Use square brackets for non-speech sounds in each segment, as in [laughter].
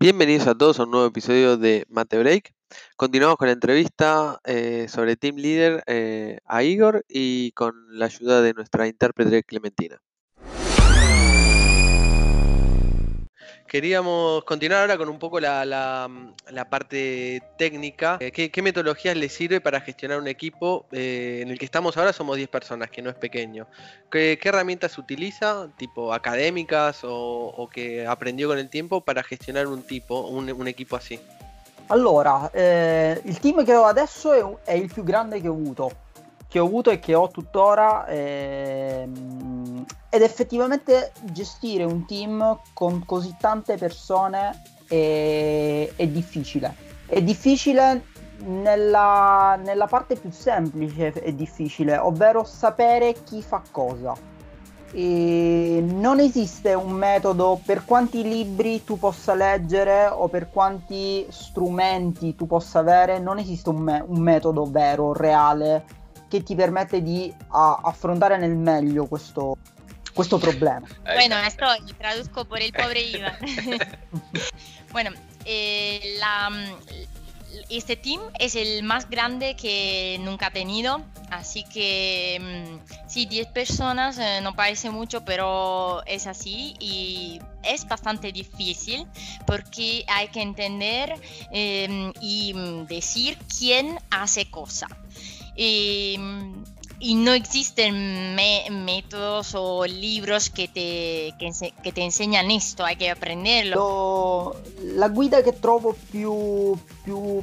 Bienvenidos a todos a un nuevo episodio de Mate Break. Continuamos con la entrevista eh, sobre Team Leader eh, a Igor y con la ayuda de nuestra intérprete Clementina. Queríamos continuar ahora con un poco la, la- parte técnica. Eh, ¿Qué, qué metodologías le sirve para gestionar un equipo eh, en el que estamos ahora? Somos 10 personas, que no es pequeño. ¿Qué, qué herramientas utiliza, tipo académicas o, o que aprendió con el tiempo para gestionar un tipo, un, un equipo así? Allora, eh, il team che ho adesso è, è il più grande che ho avuto, che ho avuto e che ho tuttora, ehm, ed effettivamente gestire un team con così tante persone è, è difficile. È difficile nella, nella parte più semplice, è difficile, ovvero sapere chi fa cosa. E non esiste un metodo per quanti libri tu possa leggere o per quanti strumenti tu possa avere, non esiste un, me- un metodo vero, reale, che ti permette di a- affrontare nel meglio questo, questo problema. Bueno, esto lo traduzco por el pobre [laughs] Iván. [laughs] bueno, eh, la, este team es el más grande que nunca ha tenido, así que mm, sí, 10 personas eh, no parece mucho, pero es así y es bastante difícil porque hay que entender eh, y mm, decir quién hace cosa. Y, no existen me- métodos o libros che te, ense- che te enseñan esto, hay que aprenderlo. Lo- la guida che trovo più, più-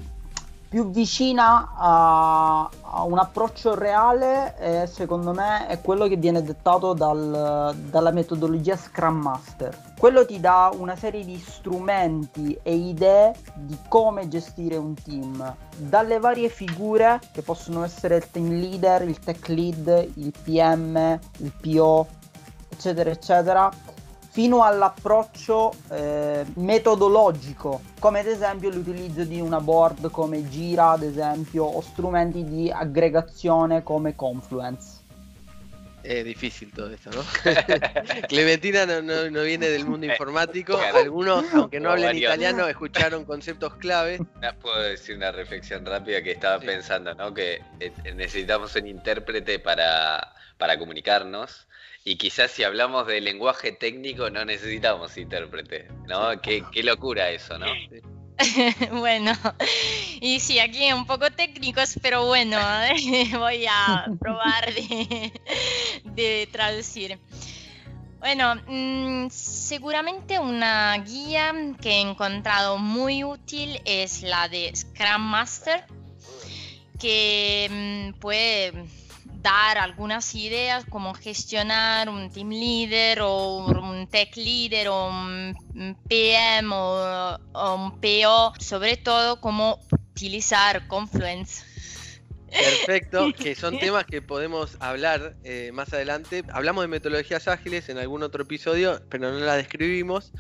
più vicina a, a un approccio reale è, secondo me è quello che viene dettato dal- dalla metodologia Scrum Master. Quello ti dà una serie di strumenti e idee di come gestire un team, dalle varie figure che possono essere il team leader, il tech lead, il PM, il PO, eccetera, eccetera, fino all'approccio eh, metodologico, come ad esempio l'utilizzo di una board come Gira, ad esempio, o strumenti di aggregazione come Confluence. Es difícil todo esto, ¿no? [laughs] Clementina no, no- no viene del mundo informático. Claro. Algunos, aunque no hablen italiano, escucharon conceptos clave. Ah, Puedo decir una reflexión rápida que estaba Sí. pensando, ¿no? Que eh, necesitamos un intérprete para, para comunicarnos. Y quizás si hablamos de lenguaje técnico no necesitamos intérprete, ¿no? Qué, qué locura eso, ¿no? [laughs] bueno, y sí, aquí un poco técnicos, pero bueno, [laughs] voy a probar de, de traducir. Bueno, mm, seguramente una guía que he encontrado muy útil es la de Scrum Master, que mm, puede dar algunas ideas como gestionar un team leader o un tech leader o un PM o, o un PO, sobre todo cómo utilizar Confluence. Perfecto, [laughs] que son temas que podemos hablar eh, más adelante. Hablamos de metodologías ágiles en algún otro episodio, pero no las describimos.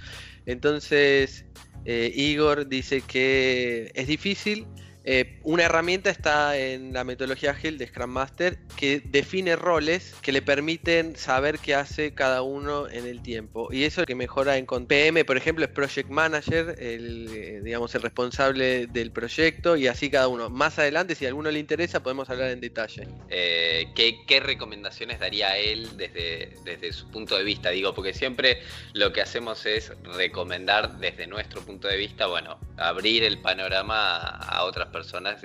Entonces, eh, Igor dice que es difícil. Eh, una herramienta está en la metodología ágil de Scrum Master que define roles que le permiten saber qué hace cada uno en el tiempo. Y eso que mejora en con PM, por ejemplo, es Project Manager, el, eh, digamos, el responsable del proyecto, y así cada uno. Más adelante, si a alguno le interesa, podemos hablar en detalle. Eh, ¿qué, qué recomendaciones daría él desde, desde su punto de vista? Digo, porque siempre lo que hacemos es recomendar desde nuestro punto de vista, bueno, abrir el panorama a, a otras personas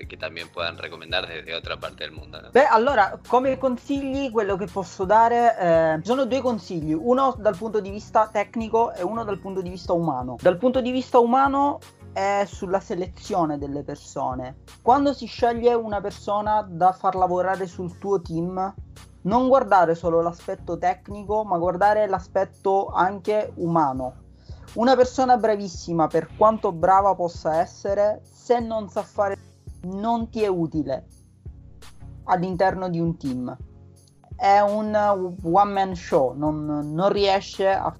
que también puedan recomendar desde otra parte del mundo. ¿no? Beh, allora, come consigli, quello che posso dare, eh, sono due consigli, uno dal punto di vista tecnico e uno dal punto di vista umano. Dal punto di vista umano è sulla selezione delle persone. Quando si sceglie una persona da far lavorare sul tuo team, non guardare solo l'aspetto tecnico, ma guardare l'aspetto anche umano. Una persona bravissima, per quanto brava possa essere, se non sa fare, non ti è utile all'interno di un team. È un one man show, non, non riesce a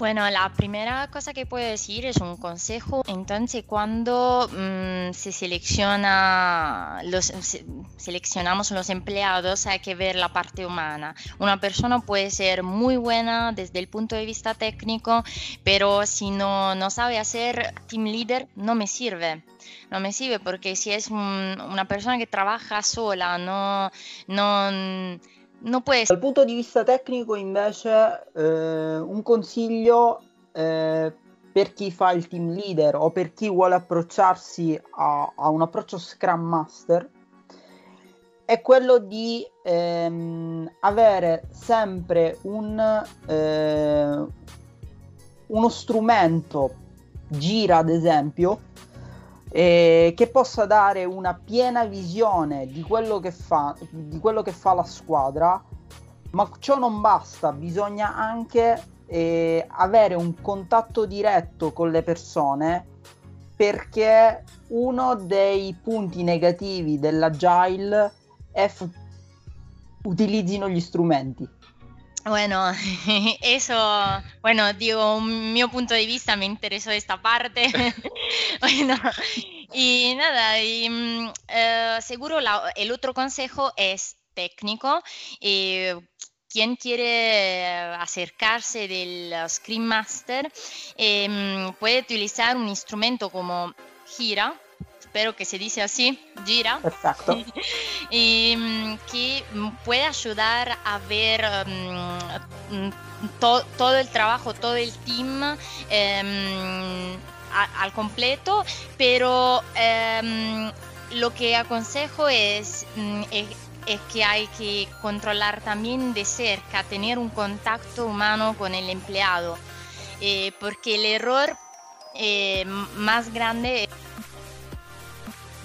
Bueno, la primera cosa que puedo decir es un consejo. Entonces, cuando mm, se selecciona los, se- seleccionamos los empleados, hay que ver la parte humana. Una persona puede ser muy buena desde el punto de vista técnico, pero si no, no sabe hacer team leader, no me sirve. No me sirve porque si es un- una persona che trabaja sola, no, no, no puede Dal punto di vista tecnico, invece, eh, un consiglio eh, per chi fa il team leader o per chi vuole approcciarsi a, a un approccio Scrum Master è quello di ehm, avere sempre un, eh, uno strumento, gira ad esempio, eh, che possa dare una piena visione di quello che fa, di quello che fa la squadra, ma ciò non basta, bisogna anche eh, avere un contatto diretto con le persone perché uno dei punti negativi dell'agile è f- utilizzino gli strumenti. Bueno, [laughs] eso, bueno, digo, mio punto de vista me interesó esta parte. [laughs] bueno, y nada, y, mm, eh, seguro el otro consejo es técnico. eh, quien quiere acercarse del Screen Master mm, puede utilizar un instrumento como Gira, espero que se dice así, Gira Perfetto. [laughs] y mm, que mm, puede ayudar a ver mm, to- todo el trabajo, todo el team em, al completo, pero em, lo que aconsejo es, es, es que hay que controlar también de cerca, tener un contacto humano con el empleado, eh, porque el error eh, más grande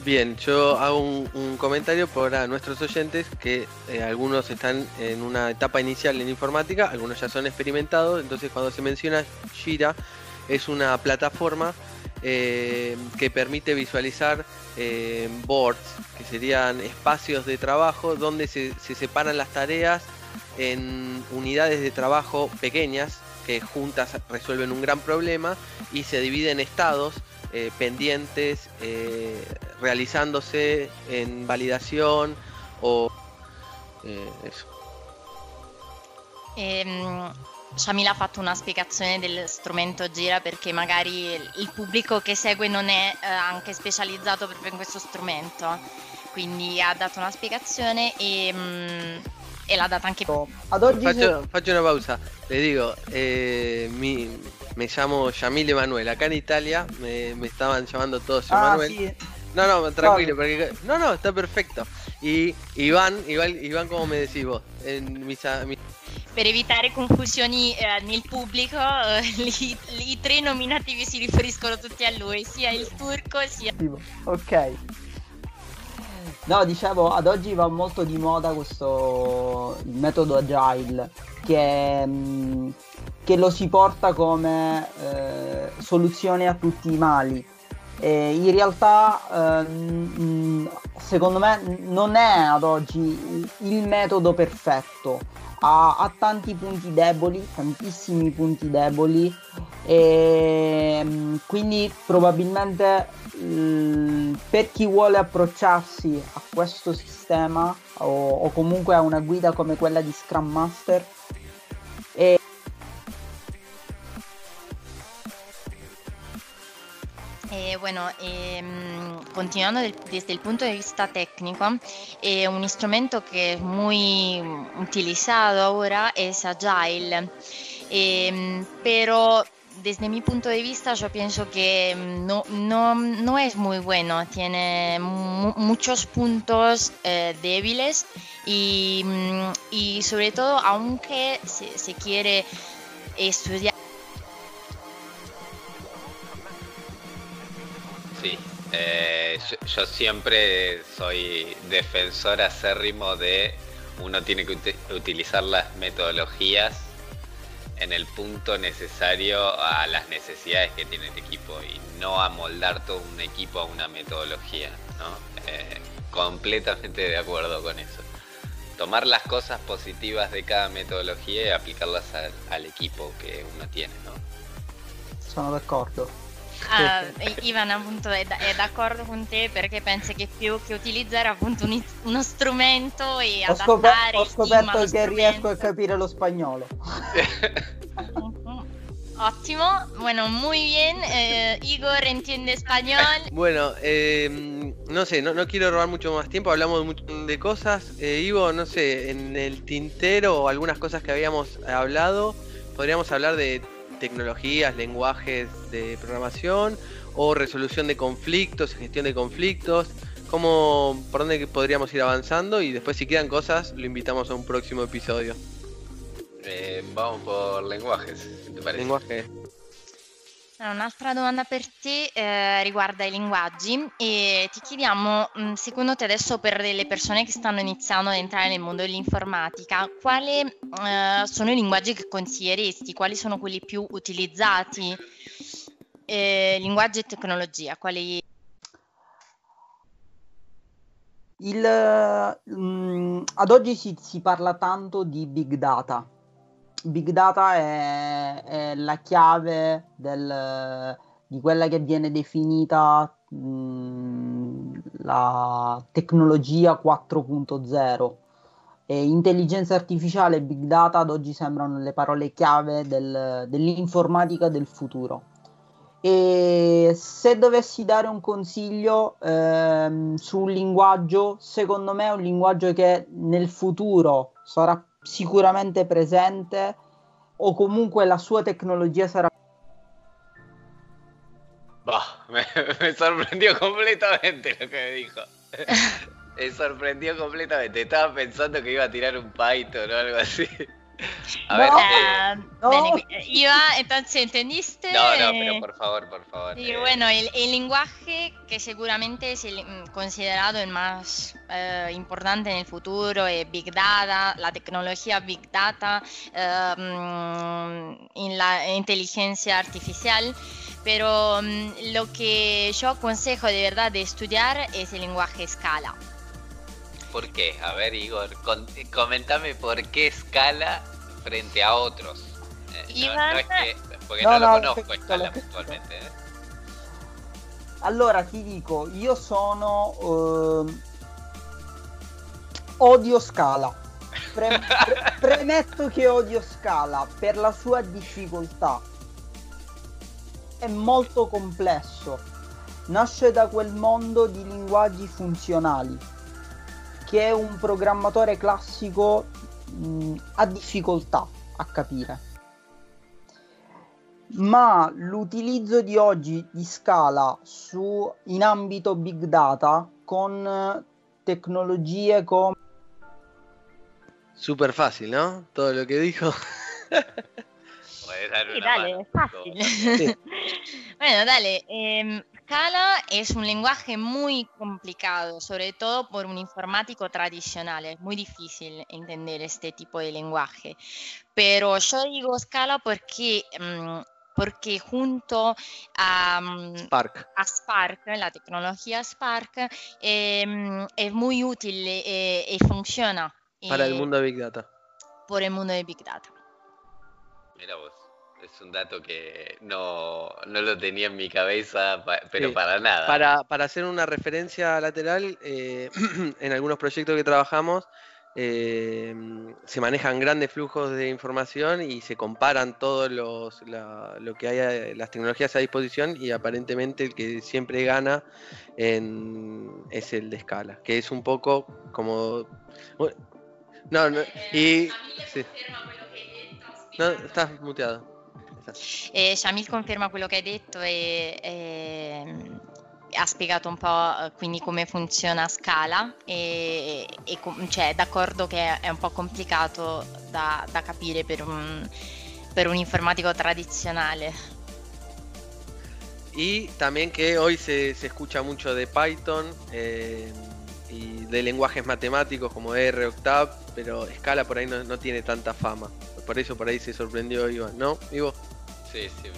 Bien, yo hago un, comentario para nuestros oyentes que eh, algunos están en una etapa inicial en informática, algunos ya son experimentados, entonces cuando se menciona Jira es una plataforma eh, que permite visualizar eh, boards, que serían espacios de trabajo donde se, se separan las tareas en unidades de trabajo pequeñas que juntas resuelven un gran problema y se dividen en estados pendientes realizándose en validación o eh, eso. Ehm, Shamila ha fatto una spiegazione del strumento Gira perché magari il pubblico che segue non è eh, anche specializzato proprio in questo strumento. Quindi ha dato una spiegazione e, mm, e l'ha data anche Ad oggi se- Faccio, faccio una pausa, le digo, eh, mi, me llamo Yamil Emanuel, acá en Italia me, me estaban llamando todos Ah, Emanuel. No, no, tranquilo, porque no, no, está perfecto. Y Iván, Iván, Iván ¿cómo me decís vos? En mis, a- mis- per evitare confusioni eh, nel pubblico, eh, [laughs] i, i tre nominativi si riferiscono tutti a lui, sia il turco sia Ok. No, dicevo, ad oggi va molto di moda questo il metodo agile che, mh, che lo si porta come eh, soluzione a tutti i mali. E in realtà, eh, secondo me, non è ad oggi il metodo perfetto. Ha, ha tanti punti deboli, tantissimi punti deboli e mh, quindi probabilmente mh, per chi vuole approcciarsi a questo sistema o, o comunque a una guida come quella di Scrum Master Eh, bueno, ehm, continuando desde el punto de vista técnico, eh, un instrumento que es muy utilizado ahora es Agile, Ehm, pero desde mi punto de vista yo pienso que no, no, no es muy bueno, tiene mu- muchos puntos eh, débiles y, mm, y sobre todo aunque se, se quiere estudiar Sí, eh, yo, siempre soy defensor acérrimo de uno tiene que uti- utilizar las metodologías en el punto necesario a las necesidades que tiene el equipo y no amoldar todo un equipo a una metodología, ¿no? Eh, completamente de acuerdo con eso. tomar las cosas positivas de cada metodología y aplicarlas al, equipo che uno tiene, no? Sono d'accordo. [laughs] Uh, Ivan appunto è, è, d'accordo con te perché pensa che più che utilizzare appunto un, uno strumento e ho adattare scoperto, ho scoperto che strumento. riesco a capire lo spagnolo [laughs] Ótimo, bueno, muy bien. Eh, Igor entiende español. [laughs] Bueno, eh, no sé, no, no, quiero robar mucho más tiempo, hablamos de, mucho, de cosas. Eh, Ivo, no sé, en el tintero o algunas cosas que habíamos hablado, podríamos hablar de tecnologías, lenguajes de programación o resolución de conflictos, gestión de conflictos. ¿Cómo, ¿Por dónde podríamos ir avanzando? Y después si quedan cosas, lo invitamos a un próximo episodio. Eh, vamos por linguaggi, ti pare? Linguaggi. Un'altra domanda per te eh, riguarda i linguaggi e ti chiediamo, mm, secondo te adesso per le persone che stanno iniziando ad entrare nel mondo dell'informatica, quali eh, sono i linguaggi che consiglieresti? Quali sono quelli più utilizzati? Eh, linguaggi e tecnologia, quali... Il, mh, mm, ad oggi si, si parla tanto di big data big data è, è la chiave del, di quella che viene definita mh, la tecnologia 4.0 e intelligenza artificiale e big data ad oggi sembrano le parole chiave del, dell'informatica del futuro. E se dovessi dare un consiglio ehm, su un linguaggio, secondo me è un linguaggio che nel futuro sarà sicuramente presente o comunque la sua tecnologia sarà Bah, me, me, sorprendió completamente lo que me dijo. [laughs] me sorprendió completamente. Estaba pensando que iba a tirar un Python o algo así. [laughs] A ver, no. Bene, Iva, entonces entendiste. No, no, pero por favor, por favor. Y eh. bueno, el, el, lenguaje que seguramente es el, mm, considerado el más eh, importante en el futuro es Big Data, la tecnología Big Data, eh, en la inteligencia artificial. Pero um, lo que yo aconsejo de verdad de estudiar es el lenguaje Scala. ¿Por qué? A ver, Igor, con, comentame por qué Scala frente a otros. Eh, Ivan... no, no, es que, porque no, no lo conosco Scala puntualmente. Eh. Allora ti dico, io sono uh, odio Scala. Pre- pre- [laughs] premetto che odio Scala per la sua difficoltà. È molto complesso. Nasce da quel mondo di linguaggi funzionali che un programmatore classico mh, ha difficoltà a capire. Ma l'utilizzo di oggi di Scala su, in ambito big data con tecnologie come... Super fácil, ¿no? Todo lo que dijo. Sí, dale, fácil. Sí. bueno, dale. Eh, Scala es un lenguaje muy complicado, sobre todo por un informático tradicional. Es muy difícil entender este tipo de lenguaje. Pero yo digo Scala porque, um, porque junto a mm, Spark. a Spark, la tecnología Spark, eh, es muy útil eh, y funciona. Para el mundo de Big Data. Por el mundo de Big Data. Mira vos es un dato que no, no, lo tenía en mi cabeza, pero sí. para nada. Para, para, hacer una referencia lateral, eh, [clears throat] en algunos proyectos que trabajamos eh, se manejan grandes flujos de información y se comparan todos los la, lo que hay las tecnologías a disposición y aparentemente el que siempre gana en, es el de escala, que es un poco como no, no y sí. no, estás muteado. E Shamil conferma quello che hai detto e, e ha spiegato un po' quindi come funziona Scala e, e cioè, è d'accordo che è un po' complicato da, da capire per un, per un informatico tradizionale. Y también que hoy se, se escucha mucho de Python eh, y de lenguajes matemáticos como R, Octave, pero Scala por ahí no, no, tiene tanta fama. Por eso por ahí se sorprendió Iván, ¿no, Ivo? Sì, sì.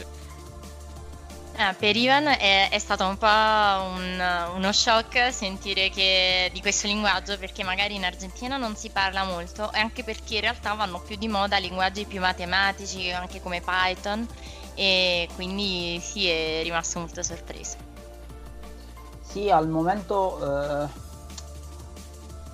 Eh, per Ivan è, è, stato un po' un, uno shock sentire che, di questo linguaggio perché magari in Argentina non si parla molto e anche perché in realtà vanno più di moda linguaggi più matematici anche come Python e quindi sì è rimasto molto sorpreso. Sì, al momento eh,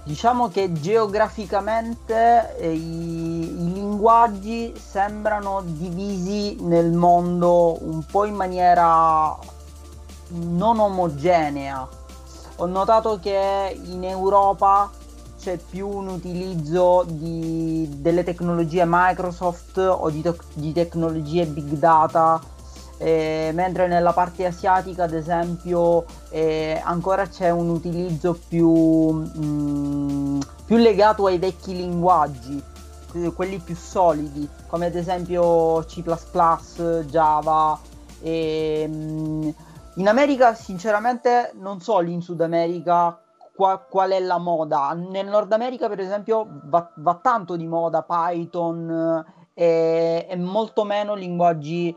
diciamo che geograficamente eh, i, i, linguaggi sembrano divisi nel mondo un po' in maniera non omogenea. Ho notato che in Europa c'è più un utilizzo di, delle tecnologie Microsoft o di, to- di tecnologie big data, eh, mentre nella parte asiatica, ad esempio, eh, ancora c'è un utilizzo più, mh, mm, più legato ai vecchi linguaggi, quelli più solidi, come ad esempio C, Java. E, mh, mm, in America, sinceramente, non so lì in Sud America qua, qual è la moda. Nel Nord America, per esempio, va, va tanto di moda Python e, e molto meno linguaggi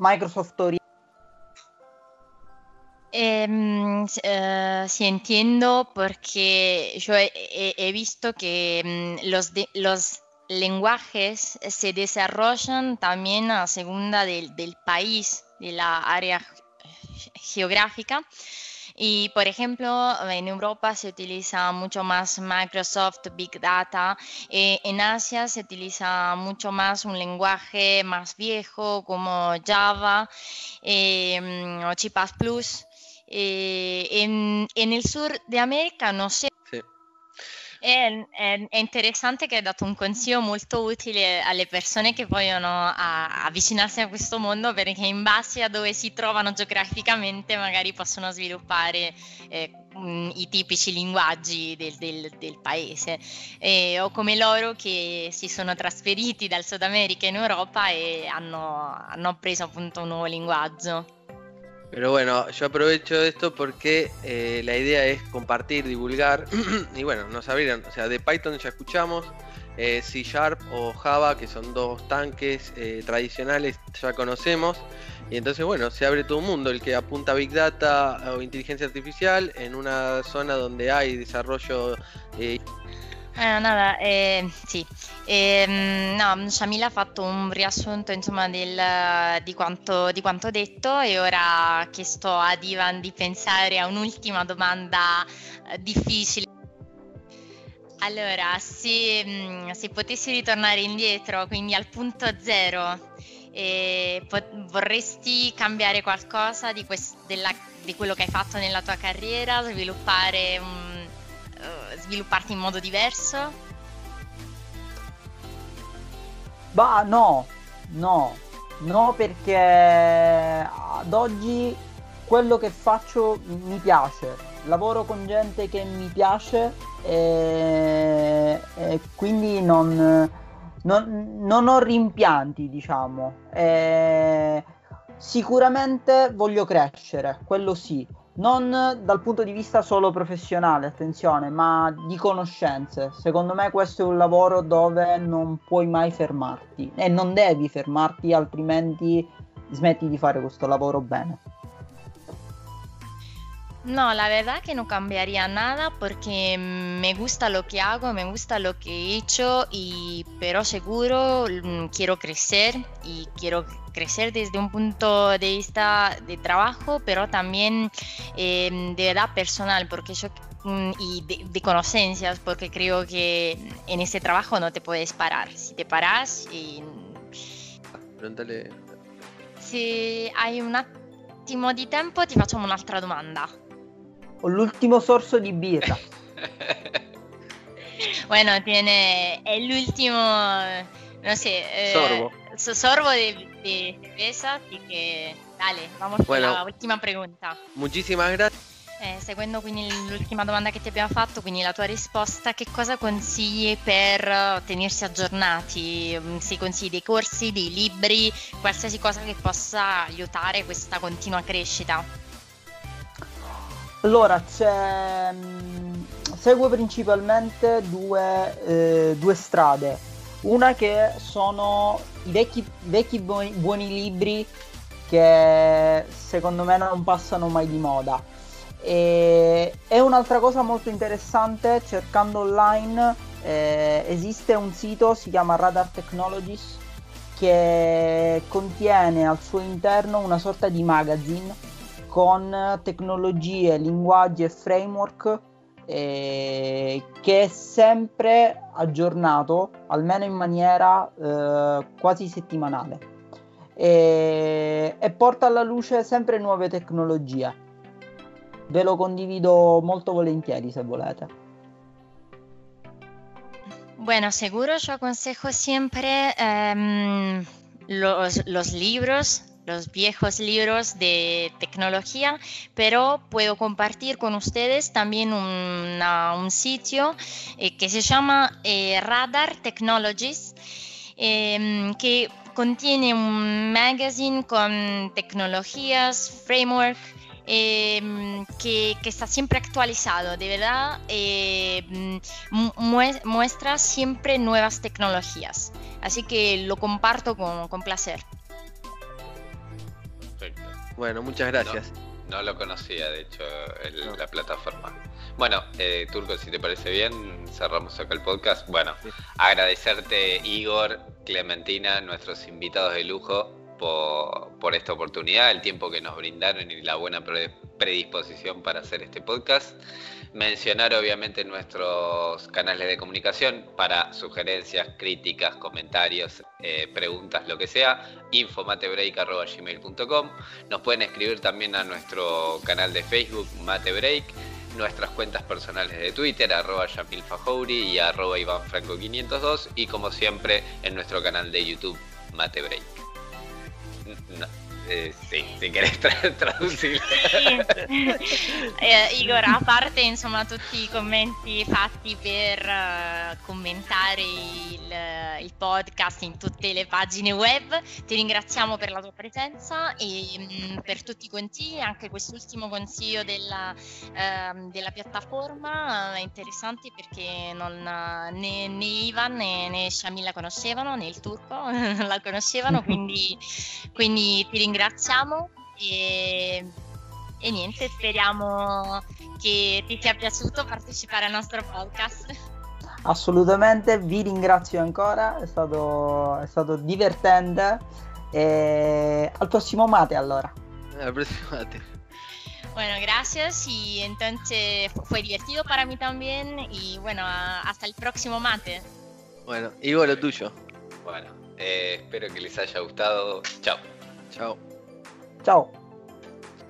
Microsoft orientati. Eh, eh, sí, entiendo porque yo he, visto que mm, los, de, los lenguajes se desarrollan también a segunda del país, de la área geográfica. Y por ejemplo, en Europa se utiliza mucho más Microsoft Big Data, eh, en Asia se utiliza mucho más un lenguaje más viejo como Java eh, o C++. Eh, en, en el sur de América no sé È, è, è, interessante che hai dato un consiglio molto utile alle persone che vogliono a, avvicinarsi a questo mondo perché in base a dove si trovano geograficamente magari possono sviluppare eh, i tipici linguaggi del, del, del paese eh, o come loro che si sono trasferiti dal Sud America in Europa e hanno, hanno preso appunto un nuovo linguaggio. Pero bueno, yo aprovecho esto porque eh, la idea es compartir, divulgar. [clears throat] y bueno, nos abrieron, o sea, de Python ya escuchamos, eh, C Sharp o Java, que son dos tanques eh, tradicionales, ya conocemos. Y entonces, bueno, se abre todo un mundo, el que apunta Big Data o inteligencia artificial en una zona donde hay desarrollo Eh, nada, eh, sì. Eh, no, Shamila ha fatto un riassunto insomma, del, di, quanto, di, quanto, detto e ora chiesto ad Ivan di pensare a un'ultima domanda eh, difficile. Allora, se, mm, se, potessi ritornare indietro, quindi al punto zero, eh, vorresti cambiare qualcosa di, quest- della, di quello che hai fatto nella tua carriera, sviluppare un svilupparti in modo diverso? Bah no, no, no perché ad oggi quello che faccio mi piace, lavoro con gente che mi piace e, e quindi non, non, non, ho rimpianti, diciamo. E sicuramente voglio crescere, quello sì non dal punto di vista solo professionale, attenzione, ma di conoscenze. Secondo me questo è un lavoro dove non puoi mai fermarti e non devi fermarti, altrimenti smetti di fare questo lavoro bene. No, la verdad que no cambiaría nada porque me gusta lo que hago, me gusta lo que he hecho y pero seguro mm, quiero crecer y quiero crecer desde un punto de vista de trabajo, pero también eh, de edad personal, porque yo mm, y de, de, conocencias, porque creo que en este trabajo no te puedes parar. Si te paras y... Pregúntale. Se hai un attimo di tempo ti facciamo un'altra domanda. Ho l'ultimo sorso di birra. [laughs] bueno, tiene, è l'ultimo, no sé, eh, sorbo. sorbo de, de, cerveza, así que dale, vamos bueno, con la ultima pregunta. Muchísimas gracias. Eh, seguendo quindi l'ultima domanda che ti abbiamo fatto, quindi la tua risposta, che cosa consigli per tenersi aggiornati? Mm, se consigli dei corsi, dei libri, qualsiasi cosa che possa aiutare questa continua crescita? Allora, c'è, segue principalmente due, eh, due, strade. Una che sono i vecchi, vecchi buoni, buoni, libri che secondo me non passano mai di moda. E, e un'altra cosa molto interessante, cercando online, eh, esiste un sito, si chiama Radar Technologies, che contiene al suo interno una sorta di magazine con tecnologie, linguaggi e framework eh, che è sempre aggiornato, almeno in maniera eh, quasi settimanale, e, e porta alla luce sempre nuove tecnologie. Ve lo condivido molto volentieri se volete. Bueno, seguro yo aconsejo siempre um, los, los, libros, los viejos libros de tecnología, pero puedo compartir con ustedes también un sitio eh, que se llama eh, Radar Technologies, eh, que contiene un magazine con tecnologías, framework, eh, que, está siempre actualizado, de verdad eh, muestra siempre nuevas tecnologías. Así que lo comparto con, con placer. Bueno, muchas gracias. No, no lo conocía, de hecho, el, no. la plataforma. Bueno, eh, Turco, si te parece bien, cerramos acá el podcast. Bueno, sí. agradecerte, Igor, Clementina, nuestros invitados de lujo, por, por, esta oportunidad, el tiempo que nos brindaron y la buena predisposición para hacer este podcast. Mencionar obviamente nuestros canales de comunicación para sugerencias, críticas, comentarios, eh, preguntas, lo que sea, infomatebreak.gmail.com. Nos pueden escribir también a nuestro canal de Facebook, Matebreak, nuestras cuentas personales de Twitter, arroba Yamil Fajouri y arroba Iván Franco 502 y como siempre en nuestro canal de YouTube, Matebreak. Eh, sì, se querés tra- traducirlo. Sì. [laughs] eh, Igor, a parte insomma tutti i commenti fatti per uh, commentare il, il, podcast in tutte le pagine web, ti ringraziamo per la tua presenza e mh, per tutti i consigli, anche quest'ultimo consiglio della, uh, della piattaforma è interessante perché non, né, né Ivan né, né Shamil la conoscevano, né il turco [laughs] la conoscevano, quindi, quindi ti ringrazio ringraziamo e, e niente, speriamo che ti sia piaciuto partecipare al nostro podcast. Assolutamente, vi ringrazio ancora, è stato, è stato divertente. E al prossimo mate allora. Al prossimo mate. Bueno, gracias y entonces fue divertido para mí también y bueno, hasta el próximo mate. Bueno, Ivo, lo tuyo. Bueno, eh, espero que les haya gustado. Chao. Chao. Chao.